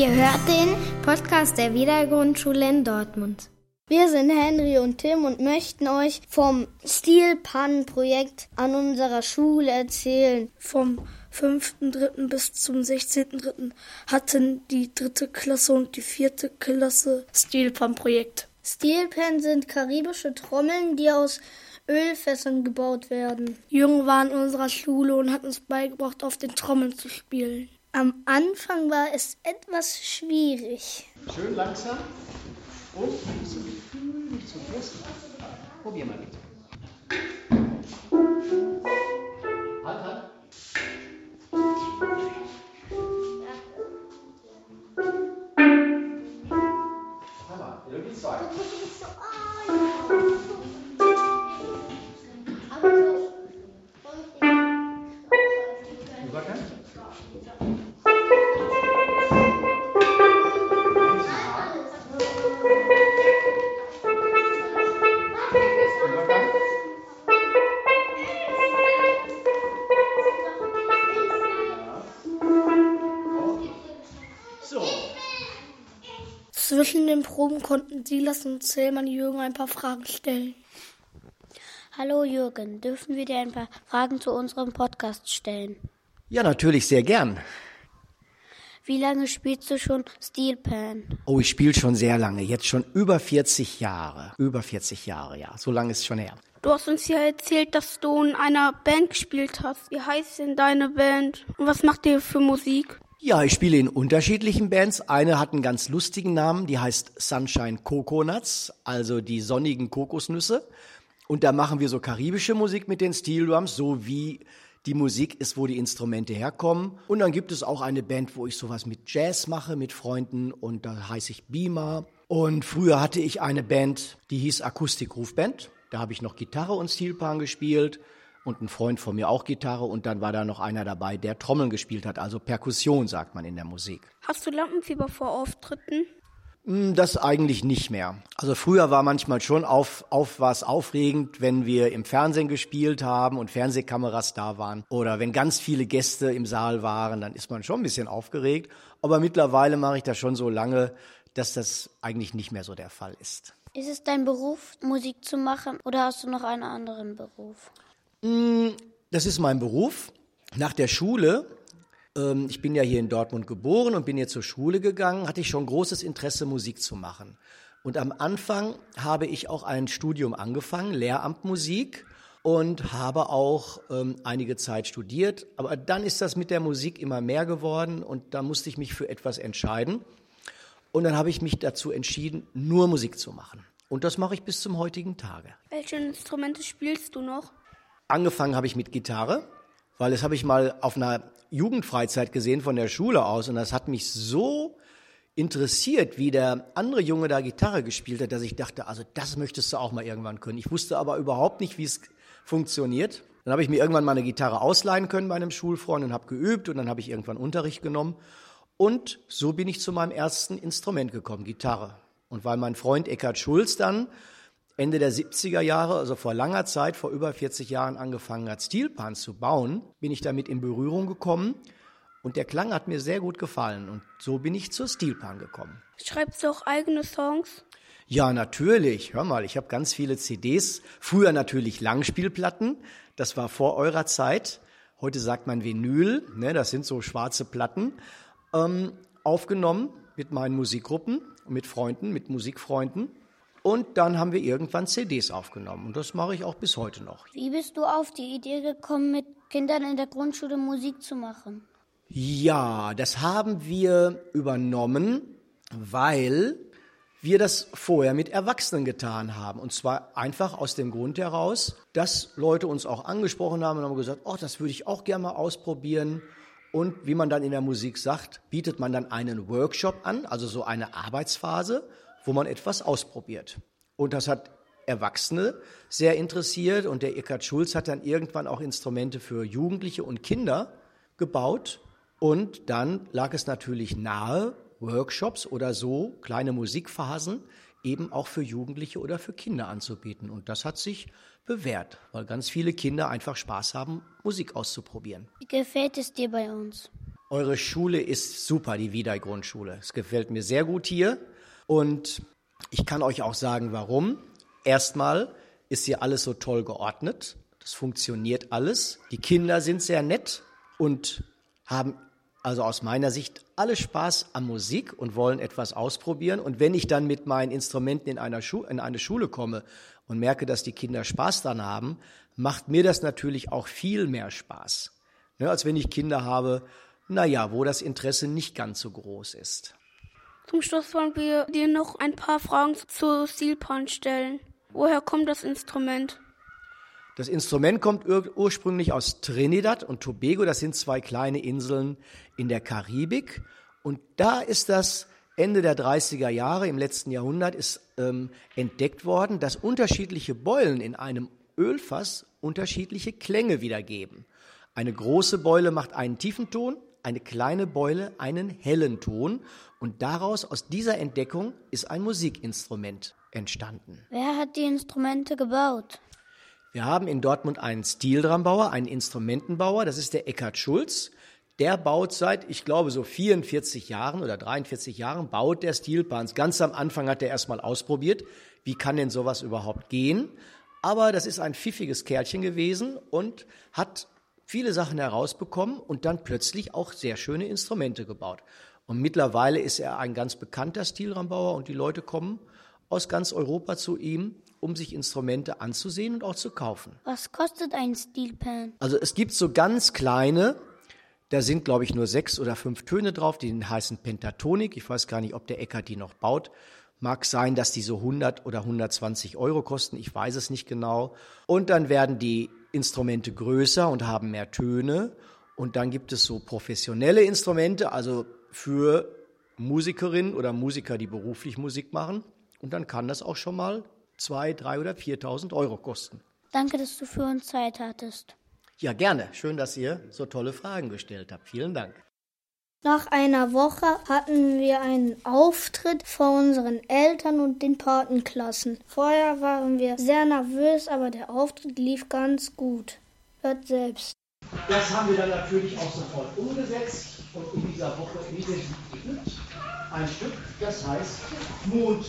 Ihr hört den Podcast der Wiedergrundschule in Dortmund. Wir sind Henry und Tim und möchten euch vom Stilpan-Projekt an unserer Schule erzählen. Vom 5.3. bis zum 16.3. hatten die dritte Klasse und die vierte Klasse Stilpan-Projekt. Stilpan sind karibische Trommeln, die aus Ölfässern gebaut werden. Jung war in unserer Schule und hat uns beigebracht, auf den Trommeln zu spielen. Am Anfang war es etwas schwierig. Schön langsam und nicht zu nicht zu groß. Probier mal bitte. Zwischen den Proben konnten Silas und Zellmann Jürgen ein paar Fragen stellen. Hallo Jürgen, dürfen wir dir ein paar Fragen zu unserem Podcast stellen? Ja, natürlich sehr gern. Wie lange spielst du schon Steelpan? Oh, ich spiele schon sehr lange, jetzt schon über 40 Jahre. Über 40 Jahre, ja. So lange ist es schon her. Du hast uns ja erzählt, dass du in einer Band gespielt hast. Wie heißt denn deine Band? Und was macht ihr für Musik? Ja, ich spiele in unterschiedlichen Bands. Eine hat einen ganz lustigen Namen, die heißt Sunshine Coconuts, also die sonnigen Kokosnüsse. Und da machen wir so karibische Musik mit den Steel Drums, so wie die Musik ist, wo die Instrumente herkommen. Und dann gibt es auch eine Band, wo ich sowas mit Jazz mache mit Freunden und da heiße ich Beamer. Und früher hatte ich eine Band, die hieß Akustik Rufband. Da habe ich noch Gitarre und Steelpan gespielt und ein Freund von mir auch Gitarre und dann war da noch einer dabei, der Trommeln gespielt hat, also Perkussion sagt man in der Musik. Hast du Lampenfieber vor Auftritten? Hm, Das eigentlich nicht mehr. Also früher war manchmal schon auf, auf was aufregend, wenn wir im Fernsehen gespielt haben und Fernsehkameras da waren oder wenn ganz viele Gäste im Saal waren, dann ist man schon ein bisschen aufgeregt. Aber mittlerweile mache ich das schon so lange, dass das eigentlich nicht mehr so der Fall ist. Ist es dein Beruf, Musik zu machen oder hast du noch einen anderen Beruf? Das ist mein Beruf. Nach der Schule, ähm, ich bin ja hier in Dortmund geboren und bin hier zur Schule gegangen, hatte ich schon großes Interesse, Musik zu machen. Und am Anfang habe ich auch ein Studium angefangen, Lehramt Musik, und habe auch ähm, einige Zeit studiert. Aber dann ist das mit der Musik immer mehr geworden und da musste ich mich für etwas entscheiden. Und dann habe ich mich dazu entschieden, nur Musik zu machen. Und das mache ich bis zum heutigen Tage. Welche Instrumente spielst du noch? Angefangen habe ich mit Gitarre, weil das habe ich mal auf einer Jugendfreizeit gesehen von der Schule aus und das hat mich so interessiert, wie der andere Junge da Gitarre gespielt hat, dass ich dachte, also das möchtest du auch mal irgendwann können. Ich wusste aber überhaupt nicht, wie es funktioniert. Dann habe ich mir irgendwann mal eine Gitarre ausleihen können bei einem Schulfreund und habe geübt und dann habe ich irgendwann Unterricht genommen und so bin ich zu meinem ersten Instrument gekommen, Gitarre. Und weil mein Freund Eckhard Schulz dann Ende der 70er Jahre, also vor langer Zeit, vor über 40 Jahren angefangen hat, Steelpan zu bauen, bin ich damit in Berührung gekommen und der Klang hat mir sehr gut gefallen und so bin ich zur Steelpan gekommen. Schreibst du auch eigene Songs? Ja, natürlich. Hör mal, ich habe ganz viele CDs. Früher natürlich Langspielplatten. Das war vor eurer Zeit. Heute sagt man Vinyl. Ne, das sind so schwarze Platten. Ähm, aufgenommen mit meinen Musikgruppen, mit Freunden, mit Musikfreunden. Und dann haben wir irgendwann CDs aufgenommen. Und das mache ich auch bis heute noch. Wie bist du auf die Idee gekommen, mit Kindern in der Grundschule Musik zu machen? Ja, das haben wir übernommen, weil wir das vorher mit Erwachsenen getan haben. Und zwar einfach aus dem Grund heraus, dass Leute uns auch angesprochen haben und haben gesagt, oh, das würde ich auch gerne mal ausprobieren. Und wie man dann in der Musik sagt, bietet man dann einen Workshop an, also so eine Arbeitsphase, wo man etwas ausprobiert. Und das hat Erwachsene sehr interessiert und der Eckhard Schulz hat dann irgendwann auch Instrumente für Jugendliche und Kinder gebaut. Und dann lag es natürlich nahe, Workshops oder so, kleine Musikphasen, eben auch für Jugendliche oder für Kinder anzubieten. Und das hat sich bewährt, weil ganz viele Kinder einfach Spaß haben, Musik auszuprobieren. Wie gefällt es dir bei uns? Eure Schule ist super, die Wiedei-Grundschule. Es gefällt mir sehr gut hier. Und ich kann euch auch sagen, warum. Erstmal ist hier alles so toll geordnet. Das funktioniert alles. Die Kinder sind sehr nett und haben also aus meiner Sicht alle Spaß an Musik und wollen etwas ausprobieren. Und wenn ich dann mit meinen Instrumenten in, einer Schu in eine Schule komme und merke, dass die Kinder Spaß daran haben, macht mir das natürlich auch viel mehr Spaß, ne, als wenn ich Kinder habe, naja, wo das Interesse nicht ganz so groß ist. Zum Schluss wollen wir dir noch ein paar Fragen zu Steelpan stellen. Woher kommt das Instrument? Das Instrument kommt ur ursprünglich aus Trinidad und Tobago. Das sind zwei kleine Inseln in der Karibik. Und da ist das Ende der 30er Jahre im letzten Jahrhundert ist ähm, entdeckt worden, dass unterschiedliche Beulen in einem Ölfass unterschiedliche Klänge wiedergeben. Eine große Beule macht einen tiefen Ton, eine kleine Beule einen hellen Ton und daraus, aus dieser Entdeckung, ist ein Musikinstrument entstanden. Wer hat die Instrumente gebaut? Wir haben in Dortmund einen Stildrambauer, einen Instrumentenbauer, das ist der Eckhard Schulz. Der baut seit, ich glaube, so 44 Jahren oder 43 Jahren, baut der Stilpans. Ganz am Anfang hat er erstmal ausprobiert, wie kann denn sowas überhaupt gehen. Aber das ist ein pfiffiges Kerlchen gewesen und hat viele Sachen herausbekommen und dann plötzlich auch sehr schöne Instrumente gebaut. Und mittlerweile ist er ein ganz bekannter Stilrambauer und die Leute kommen aus ganz Europa zu ihm, um sich Instrumente anzusehen und auch zu kaufen. Was kostet ein Steelpan? Also es gibt so ganz kleine, da sind glaube ich nur sechs oder fünf Töne drauf, die heißen Pentatonik. Ich weiß gar nicht, ob der Eckert die noch baut. Mag sein, dass die so 100 oder 120 Euro kosten, ich weiß es nicht genau. Und dann werden die Instrumente größer und haben mehr Töne. Und dann gibt es so professionelle Instrumente, also für Musikerinnen oder Musiker, die beruflich Musik machen. Und dann kann das auch schon mal zwei, drei oder 4.000 Euro kosten. Danke, dass du für uns Zeit hattest. Ja, gerne. Schön, dass ihr so tolle Fragen gestellt habt. Vielen Dank. Nach einer Woche hatten wir einen Auftritt vor unseren Eltern und den Patenklassen. Vorher waren wir sehr nervös, aber der Auftritt lief ganz gut. Hört selbst. Das haben wir dann natürlich auch sofort umgesetzt und in dieser Woche intensiv geübt. Ein Stück, das heißt Mond.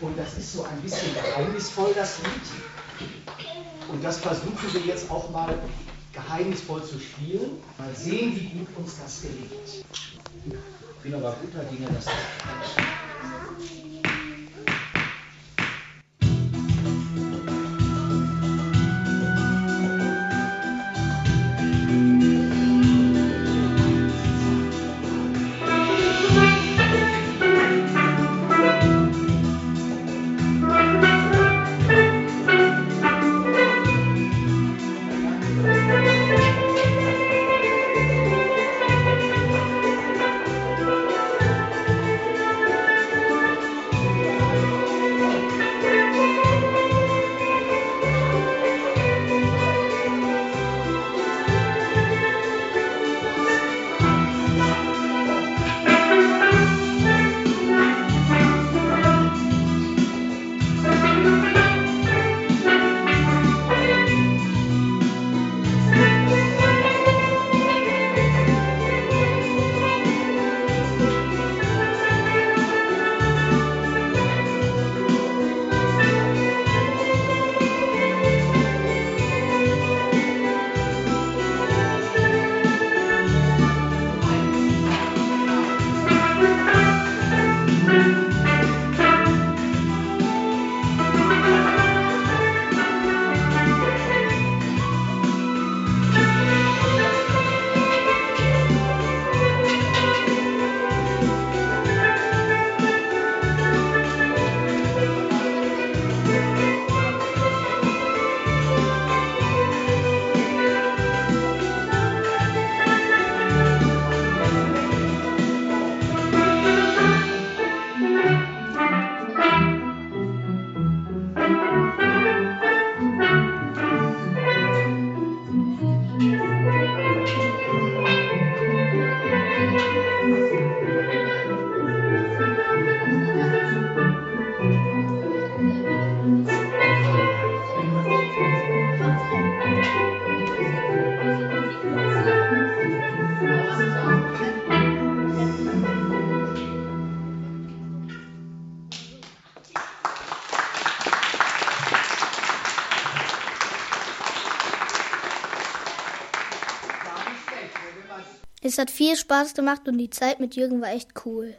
Und das ist so ein bisschen geheimnisvoll, das Lied. Und das versuchen wir jetzt auch mal geheimnisvoll zu spielen. Mal sehen, wie gut uns das gelingt. Ich bin aber guter Dinge, dass das Es hat viel Spaß gemacht und die Zeit mit Jürgen war echt cool.